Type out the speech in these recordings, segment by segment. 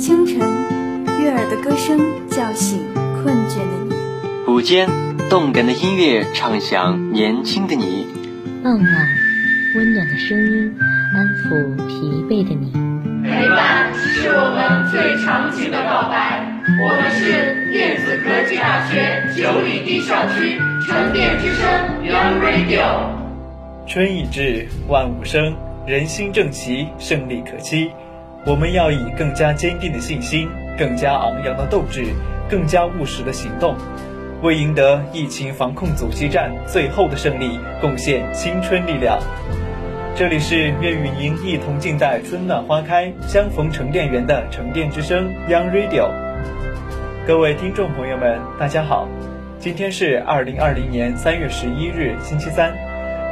清晨，悦耳的歌声叫醒困倦的你；午间，动感的音乐唱响年轻的你；傍晚，温暖的声音安抚疲惫的你。陪伴是我们最长情的告白。我们是电子科技大学九里堤校区沉淀之声 Young Radio。春已至，万物生，人心正齐，胜利可期。我们要以更加坚定的信心、更加昂扬的斗志、更加务实的行动，为赢得疫情防控阻击战最后的胜利，贡献青春力量。这里是愿与您一同静待春暖花开，相逢沉淀园的沉淀之声 Young Radio。各位听众朋友们，大家好，今天是二零二零年三月十一日，星期三，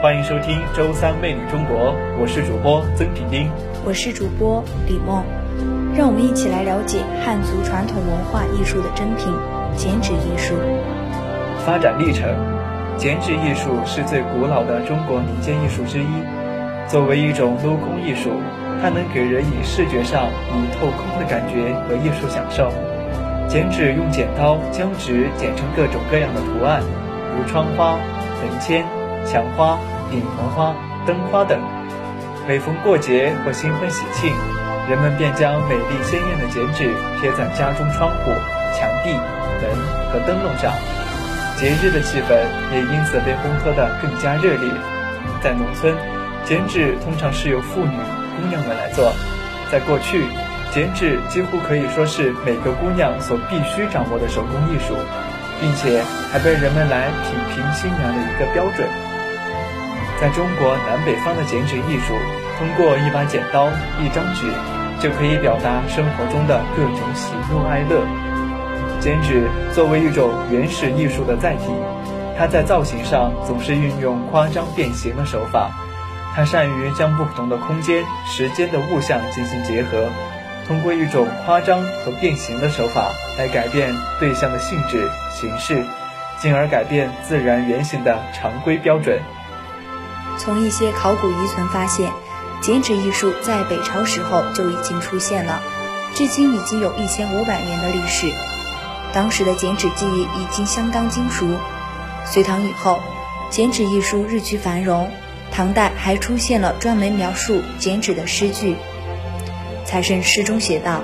欢迎收听周三魅力中国，我是主播曾婷婷。我是主播李梦，让我们一起来了解汉族传统文化艺术的珍品——剪纸艺术。发展历程：剪纸艺术是最古老的中国民间艺术之一。作为一种镂空艺术，它能给人以视觉上以透空的感觉和艺术享受。剪纸用剪刀将纸剪成各种各样的图案，如窗花、门签、墙花、顶棚花、灯花等。每逢过节或新婚喜庆，人们便将美丽鲜艳的剪纸贴在家中窗户、墙壁、门和灯笼上，节日的气氛也因此被烘托得更加热烈。在农村，剪纸通常是由妇女、姑娘们来做。在过去，剪纸几乎可以说是每个姑娘所必须掌握的手工艺术，并且还被人们来品评新娘的一个标准。在中国南北方的剪纸艺术，通过一把剪刀、一张纸，就可以表达生活中的各种喜怒哀乐。剪纸作为一种原始艺术的载体，它在造型上总是运用夸张变形的手法。它善于将不同的空间、时间的物象进行结合，通过一种夸张和变形的手法来改变对象的性质、形式，进而改变自然原型的常规标准。从一些考古遗存发现，剪纸艺术在北朝时候就已经出现了，至今已经有一千五百年的历史。当时的剪纸技艺已经相当精熟。隋唐以后，剪纸艺术日趋繁荣，唐代还出现了专门描述剪纸的诗句。财神诗中写道：“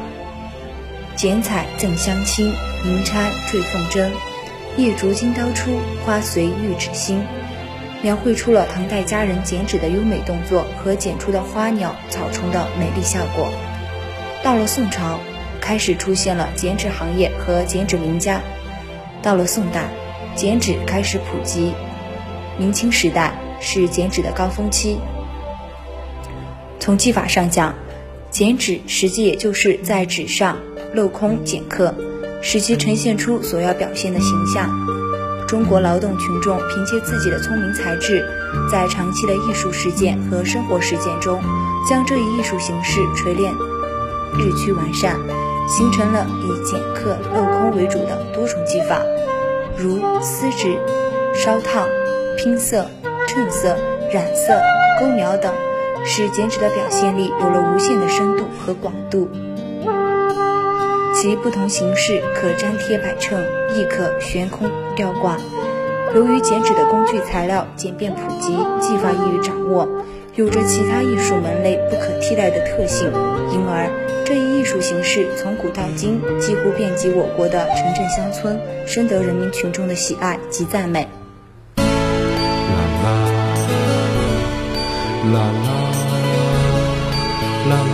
剪彩赠相亲，银钗缀凤针，夜竹金刀出，花随玉指心。”描绘出了唐代佳人剪纸的优美动作和剪出的花鸟草虫的美丽效果。到了宋朝，开始出现了剪纸行业和剪纸名家。到了宋代，剪纸开始普及。明清时代是剪纸的高峰期。从技法上讲，剪纸实际也就是在纸上镂空剪刻，使其呈现出所要表现的形象。中国劳动群众凭借自己的聪明才智，在长期的艺术实践和生活实践中，将这一艺术形式锤炼、日趋完善，形成了以剪刻、镂空为主的多种技法，如撕纸、烧烫、拼色、衬色、染色、勾描等，使剪纸的表现力有了无限的深度和广度。其不同形式可粘贴摆衬，亦可悬空吊挂。由于剪纸的工具材料简便普及，技法易于掌握，有着其他艺术门类不可替代的特性，因而这一艺术形式从古到今几乎遍及我国的城镇乡村，深得人民群众的喜爱及赞美。啦啦啦啦啦。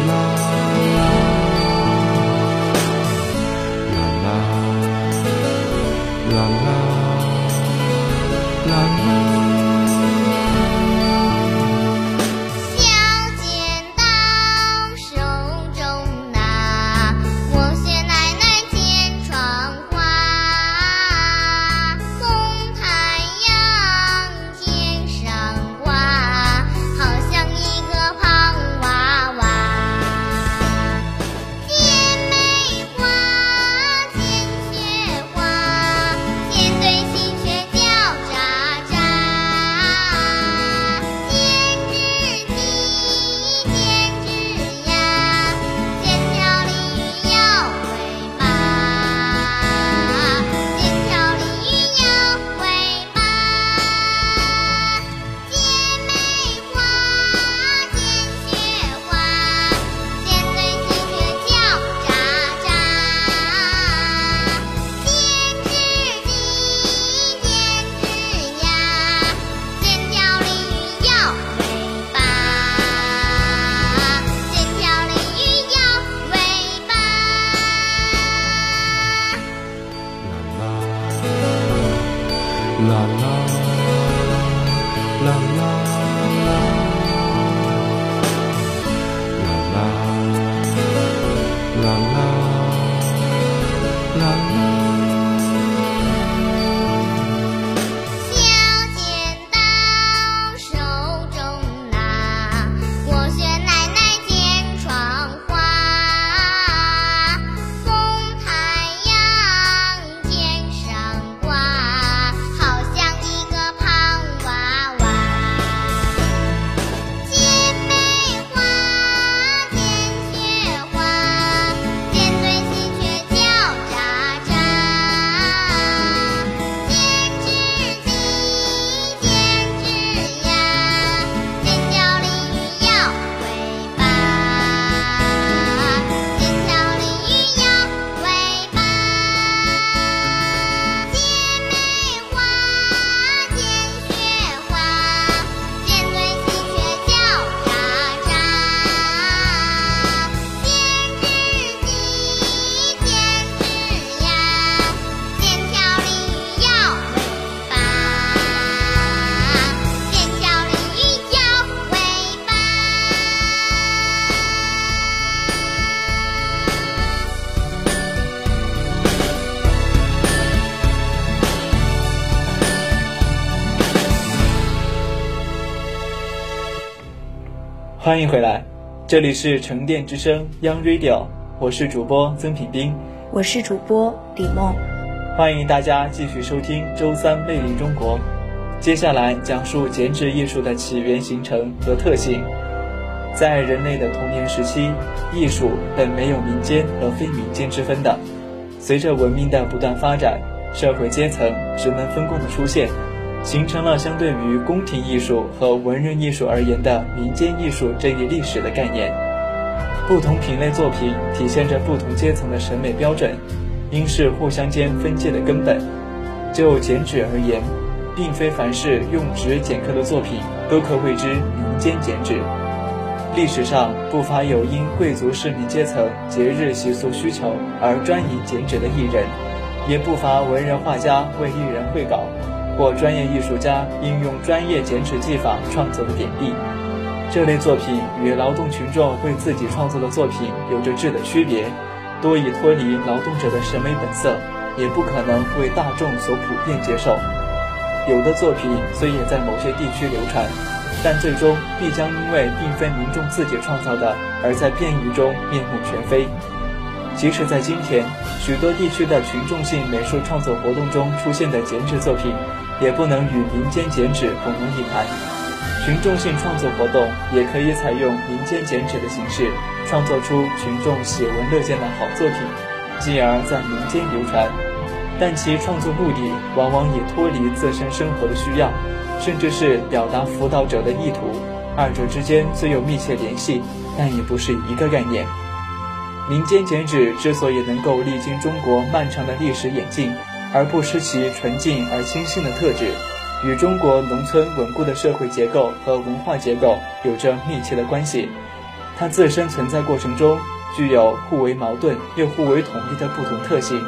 欢迎回来，这里是沉淀之声 Young Radio，我是主播曾品斌，我是主播李梦，欢迎大家继续收听周三魅力中国。接下来讲述剪纸艺术的起源、形成和特性。在人类的童年时期，艺术本没有民间和非民间之分的。随着文明的不断发展，社会阶层、职能分工的出现，形成了相对于宫廷艺术和文人艺术而言的民间艺术这一历史的概念。不同品类作品体现着不同阶层的审美标准，应是互相间分界的根本。就剪纸而言，并非凡是用纸剪刻的作品都可谓之民间剪纸。历史上不乏有因贵族市民阶层节日习俗需求而专营剪纸的艺人，也不乏文人画家为艺人绘稿，或专业艺术家应用专业剪纸技法创作的点滴。这类作品与劳动群众为自己创作的作品有着质的区别，多已脱离劳动者的审美本色，也不可能为大众所普遍接受。有的作品虽也在某些地区流传。但最终必将因为并非民众自己创造的，而在变异中面目全非。即使在今天，许多地区的群众性美术创作活动中出现的剪纸作品，也不能与民间剪纸混为一谈。群众性创作活动也可以采用民间剪纸的形式，创作出群众喜闻乐见的好作品，进而在民间流传。但其创作目的往往也脱离自身生活的需要。甚至是表达辅导者的意图，二者之间虽有密切联系，但也不是一个概念。民间剪纸之所以能够历经中国漫长的历史演进，而不失其纯净而清新的特质，与中国农村稳固的社会结构和文化结构有着密切的关系。它自身存在过程中具有互为矛盾又互为统一的不同特性，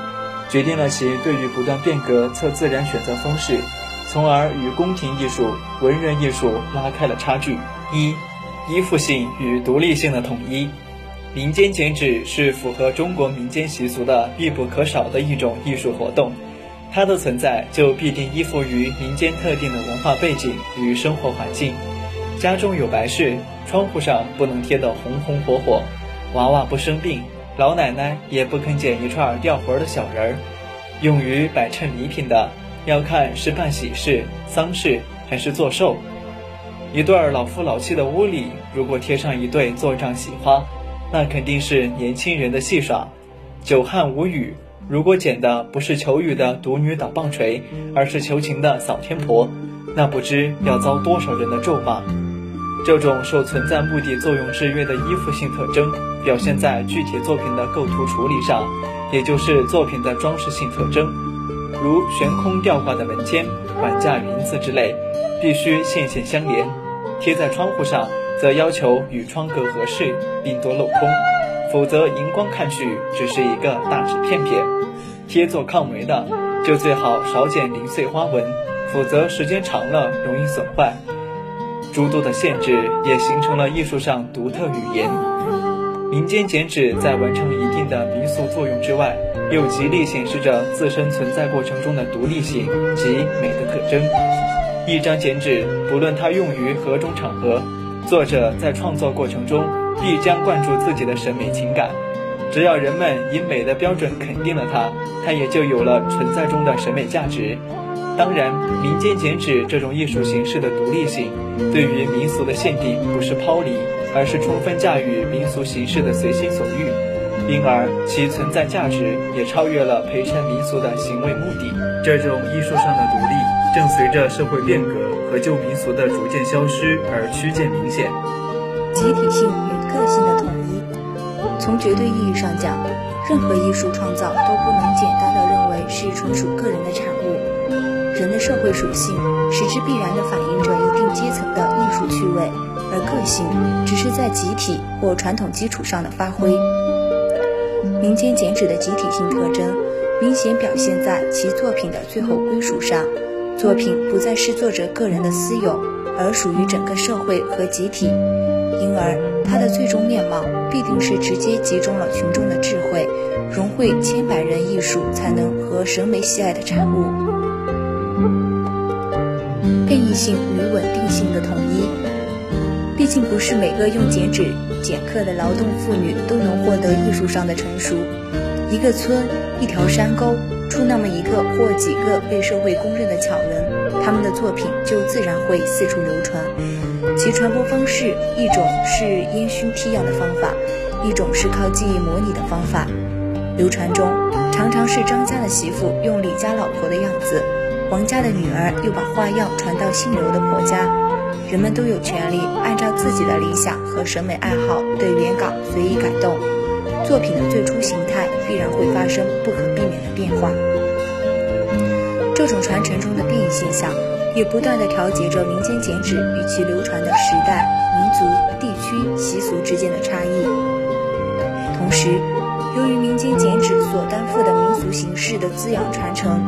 决定了其对于不断变革测自然选择方式。从而与宫廷艺术、文人艺术拉开了差距。一、依附性与独立性的统一。民间剪纸是符合中国民间习俗的必不可少的一种艺术活动，它的存在就必定依附于民间特定的文化背景与生活环境。家中有白事，窗户上不能贴得红红火火；娃娃不生病，老奶奶也不肯剪一串吊魂的小人儿。用于摆衬礼品的。要看是办喜事、丧事还是做寿。一对老夫老妻的屋里，如果贴上一对座帐喜花，那肯定是年轻人的戏耍。久旱无雨，如果捡的不是求雨的独女捣棒槌，而是求情的扫天婆，那不知要遭多少人的咒骂。这种受存在目的作用制约的依附性特征，表现在具体作品的构图处理上，也就是作品的装饰性特征。如悬空吊挂的门间、管架云字之类，必须线线相连；贴在窗户上，则要求与窗格合适，并多镂空，否则荧光看去只是一个大纸片片。贴做抗霉的，就最好少剪零碎花纹，否则时间长了容易损坏。诸多的限制也形成了艺术上独特语言。民间剪纸在完成一定的民俗作用之外，又极力显示着自身存在过程中的独立性及美的特征。一张剪纸，不论它用于何种场合，作者在创作过程中必将灌注自己的审美情感。只要人们以美的标准肯定了它，它也就有了存在中的审美价值。当然，民间剪纸这种艺术形式的独立性，对于民俗的限定不是抛离。而是充分驾驭民俗形式的随心所欲，因而其存在价值也超越了陪衬民俗的行为目的。这种艺术上的独立，正随着社会变革和旧民俗的逐渐消失而趋见明显。集体性与个性的统一，从绝对意义上讲，任何艺术创造都不能简单的认为是纯属个人的产物。人的社会属性，使之必然地反映着一定阶层的艺术趣味。而个性只是在集体或传统基础上的发挥。民间剪纸的集体性特征明显表现在其作品的最后归属上，作品不再是作者个人的私有，而属于整个社会和集体，因而它的最终面貌必定是直接集中了群众的智慧，融汇千百人艺术才能和审美喜爱的产物。变异性与稳定性的统一。毕竟不是每个用剪纸剪刻的劳动妇女都能获得艺术上的成熟。一个村，一条山沟，出那么一个或几个被社会公认的巧人，他们的作品就自然会四处流传。其传播方式，一种是烟熏剔样的方法，一种是靠记忆模拟的方法。流传中，常常是张家的媳妇用李家老婆的样子，王家的女儿又把花样传到姓刘的婆家。人们都有权利按照自己的理想和审美爱好对原稿随意改动，作品的最初形态必然会发生不可避免的变化。这种传承中的变异现象，也不断地调节着民间剪纸与其流传的时代、民族、地区习俗之间的差异。同时，由于民间剪纸所担负的民俗形式的滋养传承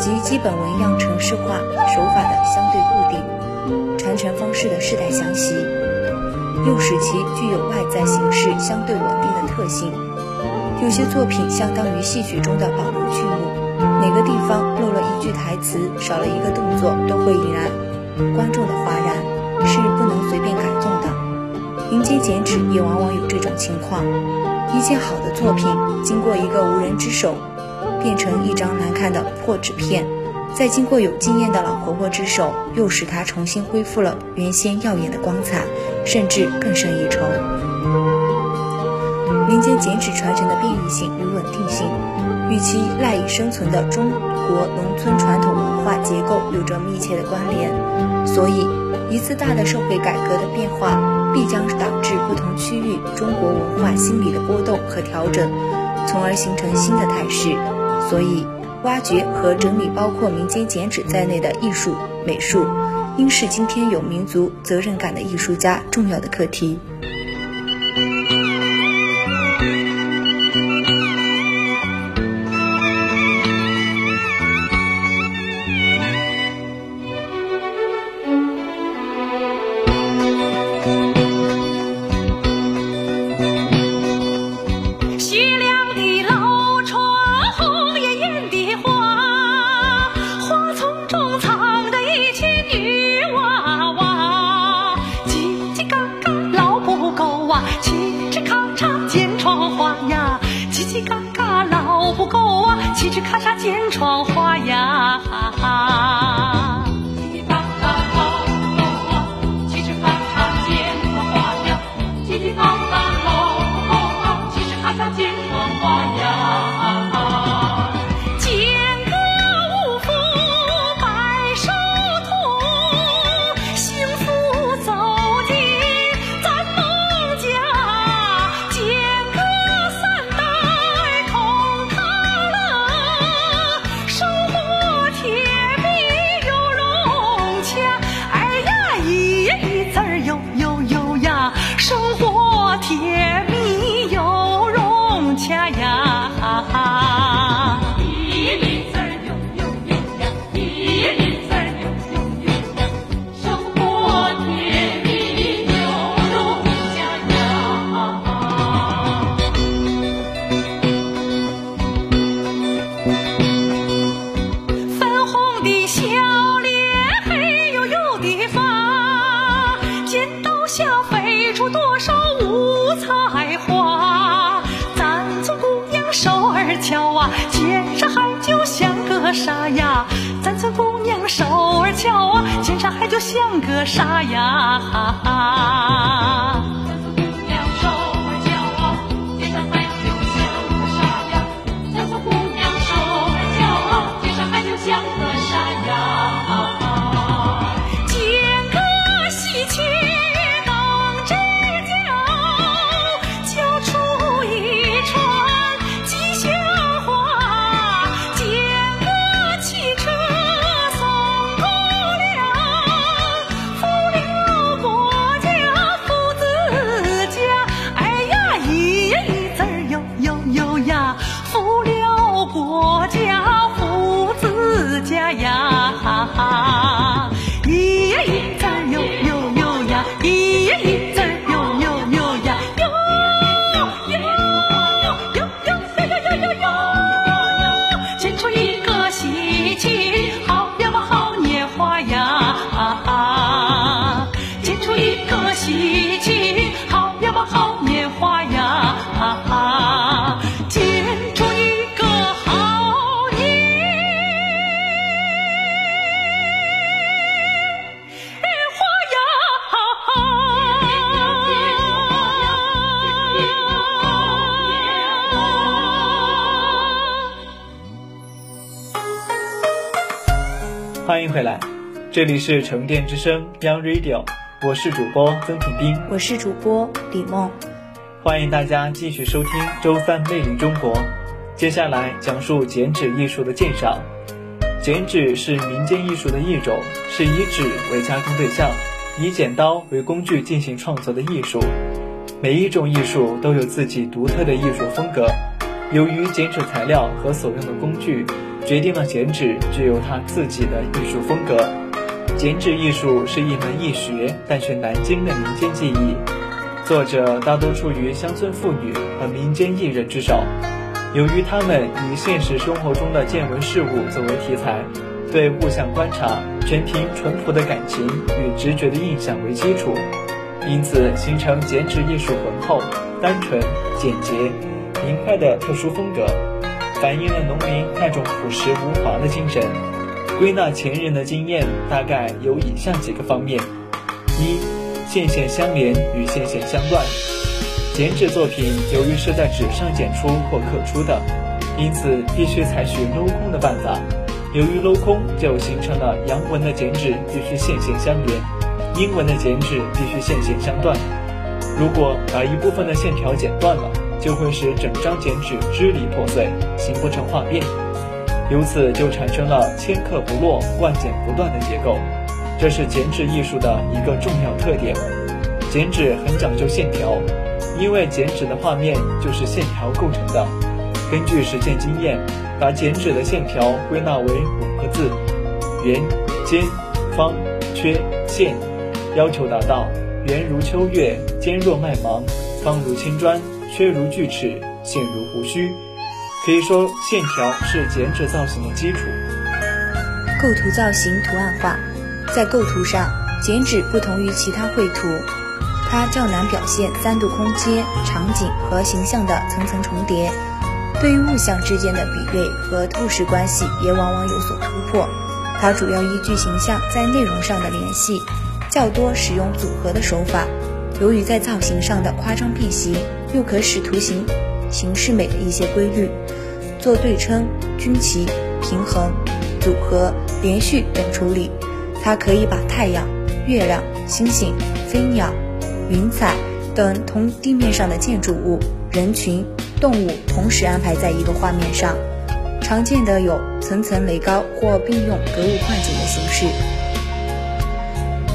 及基本纹样程式化手法的相对固定，传承方式的世代相袭，又使其具有外在形式相对稳定的特性。有些作品相当于戏曲中的保留，哪个地方漏了一句台词，少了一个动作，都会引来观众的哗然，是不能随便改动的。民间剪纸也往往有这种情况。一件好的作品，经过一个无人之手，变成一张难看的破纸片，再经过有经验的老婆婆之手，又使它重新恢复了原先耀眼的光彩，甚至更胜一筹。民间剪纸传承的变异性与稳定性，与其赖以生存的中国农村传统文化结构有着密切的关联，所以一次大的社会改革的变化。必将导致不同区域中国文化心理的波动和调整，从而形成新的态势。所以，挖掘和整理包括民间剪纸在内的艺术美术，应是今天有民族责任感的艺术家重要的课题。一直咔嚓剪窗花呀哈哈。骄啊，见上海就像个啥呀？哈！姑娘，上就个啥呀？姑娘瘦而骄，天上海就像个。这里是沉淀之声 Young Radio，我是主播曾品斌，我是主播李梦，欢迎大家继续收听周三魅力中国。接下来讲述剪纸艺术的鉴赏。剪纸是民间艺术的一种，是以纸为加工对象，以剪刀为工具进行创作的艺术。每一种艺术都有自己独特的艺术风格。由于剪纸材料和所用的工具，决定了剪纸具有它自己的艺术风格。剪纸艺术是一门易学但却难精的民间技艺，作者大多出于乡村妇女和民间艺人之手。由于他们以现实生活中的见闻事物作为题材，对物象观察全凭淳朴的感情与直觉的印象为基础，因此形成剪纸艺术浑厚、单纯、简洁、明快的特殊风格，反映了农民那种朴实无华的精神。归纳前人的经验，大概有以下几个方面：一、线线相连与线线相断。剪纸作品由于是在纸上剪出或刻出的，因此必须采取镂空的办法。由于镂空，就形成了阳文的剪纸必须线线相连，阴文的剪纸必须线线相断。如果把一部分的线条剪断了，就会使整张剪纸支离破碎，形不成画面。由此就产生了千刻不落、万剪不断的结构，这是剪纸艺术的一个重要特点。剪纸很讲究线条。因为剪纸的画面就是线条构成的。根据实践经验，把剪纸的线条归纳为五个字：圆、尖、方、缺、线。要求达到圆如秋月，尖若麦芒，方如青砖，缺如锯齿，线如胡须。可以说，线条是剪纸造型的基础。构图造型图案化，在构图上，剪纸不同于其他绘图。它较难表现三度空间、场景和形象的层层重叠，对于物象之间的比对和透视关系也往往有所突破。它主要依据形象在内容上的联系，较多使用组合的手法。由于在造型上的夸张变形，又可使图形形式美的一些规律，做对称、均齐、平衡、组合、连续等处理。它可以把太阳、月亮、星星、飞鸟。云彩等同地面上的建筑物、人群、动物同时安排在一个画面上，常见的有层层垒高或并用格物换景的形式，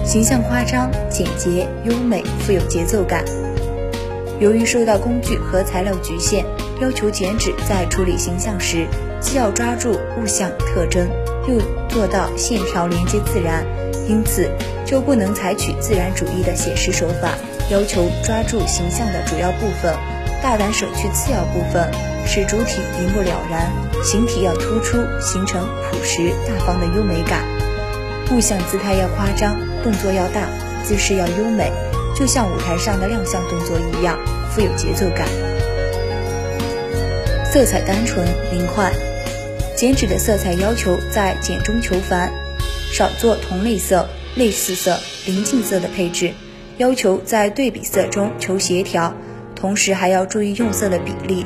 形象夸张、简洁、优美、富有节奏感。由于受到工具和材料局限，要求剪纸在处理形象时，既要抓住物象特征，又做到线条连接自然。因此，就不能采取自然主义的写实手法，要求抓住形象的主要部分，大胆舍去次要部分，使主体一目了然，形体要突出，形成朴实大方的优美感。物象姿态要夸张，动作要大，姿势要优美，就像舞台上的亮相动作一样，富有节奏感。色彩单纯明快，剪纸的色彩要求在简中求繁。少做同类色、类似色、邻近色的配置，要求在对比色中求协调，同时还要注意用色的比例。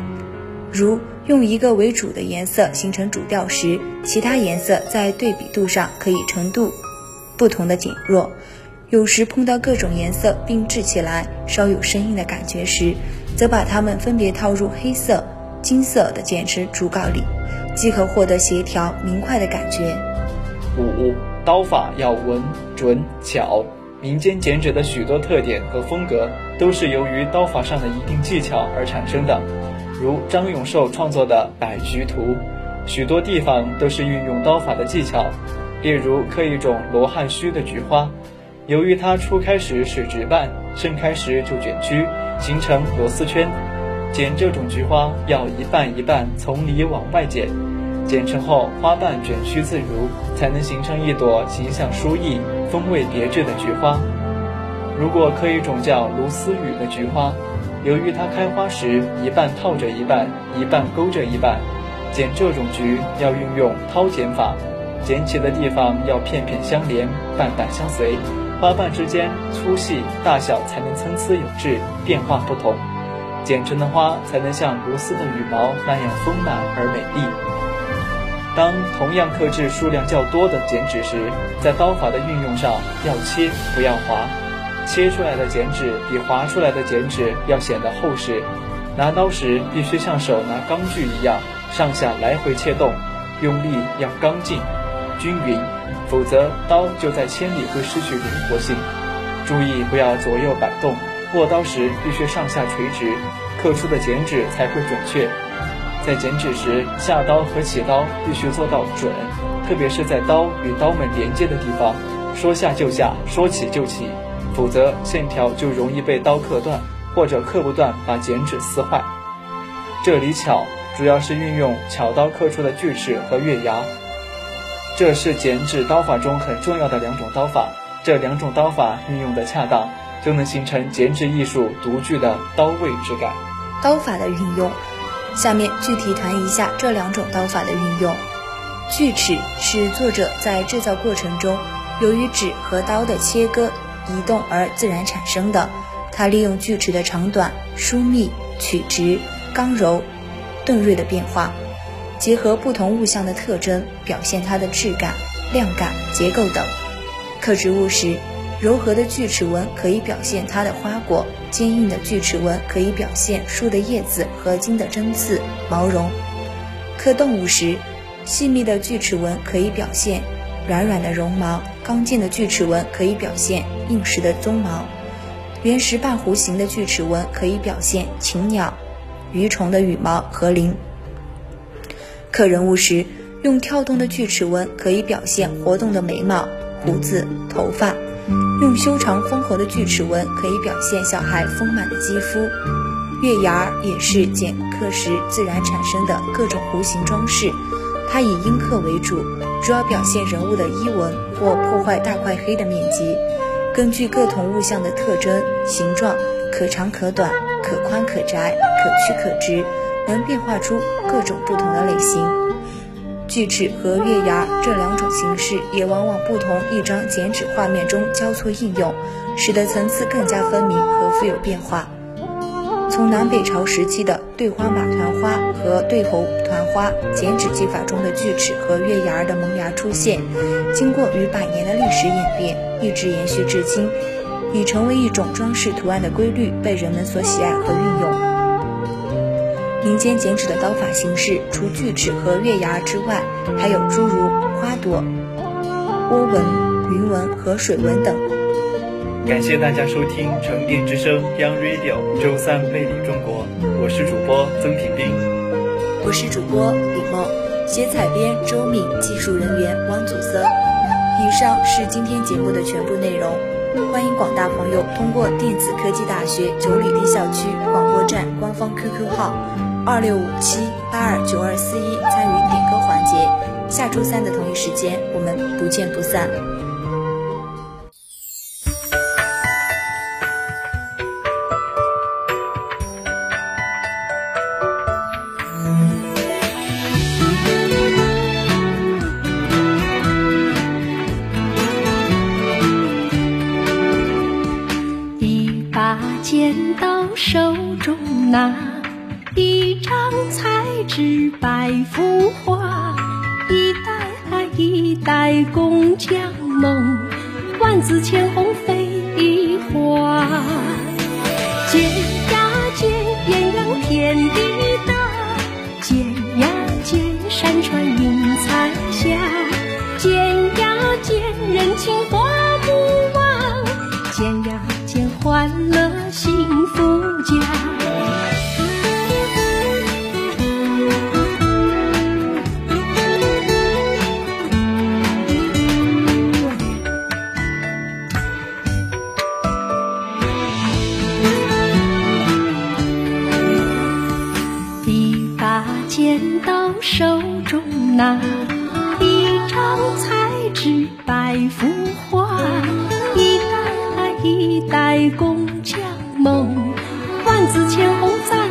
如用一个为主的颜色形成主调时，其他颜色在对比度上可以程度不同的减弱。有时碰到各种颜色并置起来稍有生硬的感觉时，则把它们分别套入黑色、金色的剪纸竹稿里，即可获得协调明快的感觉。五。刀法要稳、准、巧。民间剪纸的许多特点和风格，都是由于刀法上的一定技巧而产生的。如张永寿创作的《百菊图》，许多地方都是运用刀法的技巧。例如刻一种罗汉须的菊花，由于它初开时是直瓣，盛开时就卷曲，形成螺丝圈。剪这种菊花要一瓣一瓣从里往外剪。剪成后，花瓣卷曲自如，才能形成一朵形象殊异、风味别致的菊花。如果刻一种叫卢丝雨的菊花，由于它开花时一半套着一半，一半勾着一半，剪这种菊要运用掏剪法，剪起的地方要片片相连，瓣瓣相随，花瓣之间粗细大小才能参差有致，变化不同，剪成的花才能像如丝的羽毛那样丰满而美丽。当同样克制数量较多的剪纸时，在刀法的运用上要切不要划，切出来的剪纸比划出来的剪纸要显得厚实。拿刀时必须像手拿钢锯一样上下来回切动，用力要刚劲、均匀，否则刀就在千里会失去灵活性。注意不要左右摆动，握刀时必须上下垂直，刻出的剪纸才会准确。在剪纸时，下刀和起刀必须做到准，特别是在刀与刀门连接的地方，说下就下，说起就起，否则线条就容易被刀刻断，或者刻不断把剪纸撕坏。这里巧，主要是运用巧刀刻出的锯齿和月牙，这是剪纸刀法中很重要的两种刀法。这两种刀法运用的恰当，就能形成剪纸艺术独具的刀味之感。刀法的运用。下面具体谈一下这两种刀法的运用。锯齿是作者在制造过程中，由于纸和刀的切割、移动而自然产生的。它利用锯齿的长短、疏密、曲直、刚柔、钝锐的变化，结合不同物象的特征，表现它的质感、量感、结构等。刻植物时。柔和的锯齿纹可以表现它的花果，坚硬的锯齿纹可以表现树的叶子和茎的针刺、毛绒。刻动物时，细密的锯齿纹可以表现软软的绒毛，刚劲的锯齿纹可以表现硬实的鬃毛。圆石半弧形的锯齿纹可以表现禽鸟、鱼虫的羽毛和鳞。刻人物时，用跳动的锯齿纹可以表现活动的眉毛、胡子、头发。用修长丰厚的锯齿纹可以表现小孩丰满的肌肤，月牙儿也是剪刻时自然产生的各种弧形装饰，它以阴刻为主，主要表现人物的衣纹或破坏大块黑的面积。根据各同物象的特征、形状，可长可短，可宽可窄，可曲可直，能变化出各种不同的类型。锯齿和月牙这两种形式也往往不同一张剪纸画面中交错应用，使得层次更加分明和富有变化。从南北朝时期的对花马团花和对猴团花剪纸技法中的锯齿和月牙的萌芽出现，经过逾百年的历史演变，一直延续至今，已成为一种装饰图案的规律，被人们所喜爱和运用。民间剪纸的刀法形式，除锯齿和月牙之外，还有诸如花朵、波纹、云纹和水纹等。感谢大家收听成电之声 Young Radio 周三魅力中国，我是主播曾品斌，我是主播李梦，写采编周敏，技术人员汪祖森。以上是今天节目的全部内容。欢迎广大朋友通过电子科技大学九里堤校区广播站官方 QQ 号二六五七八二九二四一参与点歌环节。下周三的同一时间，我们不见不散。彩纸白浮华，一代啊一代工匠梦，万紫千红飞花。剪呀剪艳阳天地大，剪呀剪山川映彩霞，剪呀剪人情那一张彩纸百幅画，一代一代工匠梦，万紫千红在